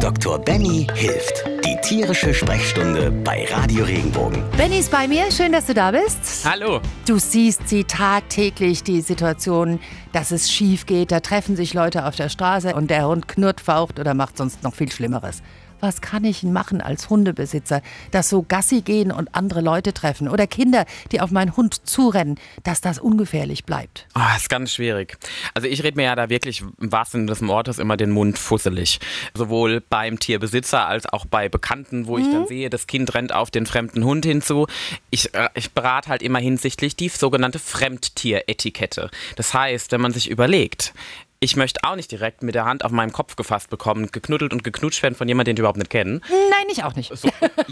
Dr. Benny hilft. Die tierische Sprechstunde bei Radio Regenbogen. Benny ist bei mir, schön, dass du da bist. Hallo. Du siehst sie tagtäglich, die Situation, dass es schief geht. Da treffen sich Leute auf der Straße und der Hund knurrt, faucht oder macht sonst noch viel Schlimmeres. Was kann ich machen als Hundebesitzer, dass so Gassi gehen und andere Leute treffen oder Kinder, die auf meinen Hund zurennen, dass das ungefährlich bleibt? Oh, ist ganz schwierig. Also ich rede mir ja da wirklich im wahrsten Sinne des Wortes immer den Mund fusselig. Sowohl beim Tierbesitzer als auch bei Bekannten, wo ich dann sehe, das Kind rennt auf den fremden Hund hinzu. Ich, äh, ich berate halt immer hinsichtlich die sogenannte Fremdtieretikette. Das heißt, wenn man sich überlegt, ich möchte auch nicht direkt mit der Hand auf meinem Kopf gefasst bekommen, geknuddelt und geknutscht werden von jemandem, den ich überhaupt nicht kenne. Nein, ich auch nicht. So,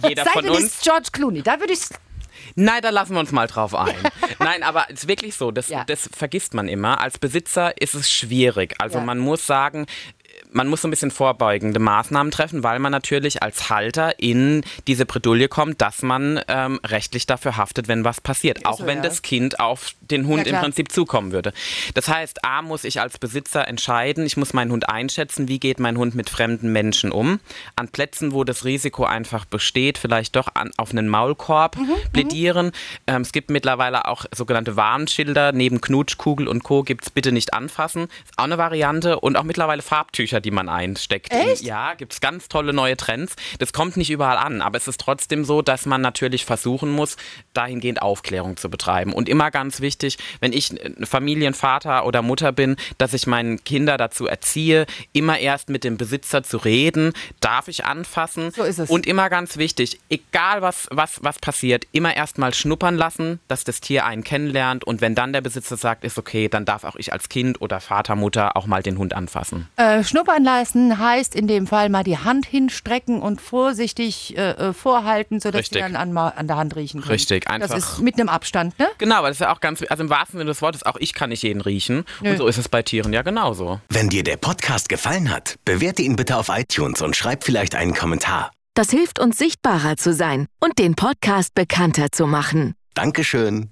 jeder Sei von uns. George Clooney, da würde ich Nein, da lassen wir uns mal drauf ein. Nein, aber es ist wirklich so, das, Ja. das vergisst man immer. Als Besitzer ist es schwierig. Also Ja. man muss sagen, man muss so ein bisschen vorbeugende Maßnahmen treffen, weil man natürlich als Halter in diese Bredouille kommt, dass man ähm, rechtlich dafür haftet, wenn was passiert. Auch so, wenn ja. das Kind auf den Hund Ja, im. Prinzip zukommen würde. Das heißt, A muss ich als Besitzer entscheiden, ich muss meinen Hund einschätzen, wie geht mein Hund mit fremden Menschen um. An Plätzen, wo das Risiko einfach besteht, vielleicht doch an, auf einen Maulkorb Mhm, plädieren. Ähm, es gibt mittlerweile auch sogenannte Warnschilder. Neben Knutschkugel und Co. gibt es bitte nicht anfassen. Ist auch eine Variante. Und auch mittlerweile Farbtücher, die man einsteckt. Echt? Ja, gibt es ganz tolle neue Trends. Das kommt nicht überall an, aber es ist trotzdem so, dass man natürlich versuchen muss, dahingehend Aufklärung zu betreiben. Und immer ganz wichtig, wenn ich Familienvater oder Mutter bin, dass ich meinen Kinder dazu erziehe, immer erst mit dem Besitzer zu reden, darf ich anfassen. So ist es. Und immer ganz wichtig, egal was, was, was passiert, immer erst mal schnuppern lassen, dass das Tier einen kennenlernt. Und wenn dann der Besitzer sagt, ist okay, dann darf auch ich als Kind oder Vater, Mutter auch mal den Hund anfassen. Äh, schnuppern lassen heißt in dem Fall mal die Hand hinstrecken und vorsichtig äh, äh, vorhalten, sodass Richtig. die dann an, an der Hand riechen können. Richtig, einfach- Das ist mit einem Abstand, ne? Genau, aber das ist ja auch ganz, also im wahrsten Sinne des Wortes, auch ich kann nicht jeden riechen. Nö. Und so ist es bei Tieren ja genauso. Wenn dir der Podcast gefallen hat, bewerte ihn bitte auf iTunes und schreib vielleicht einen Kommentar. Das hilft uns sichtbarer zu sein und den Podcast bekannter zu machen. Dankeschön.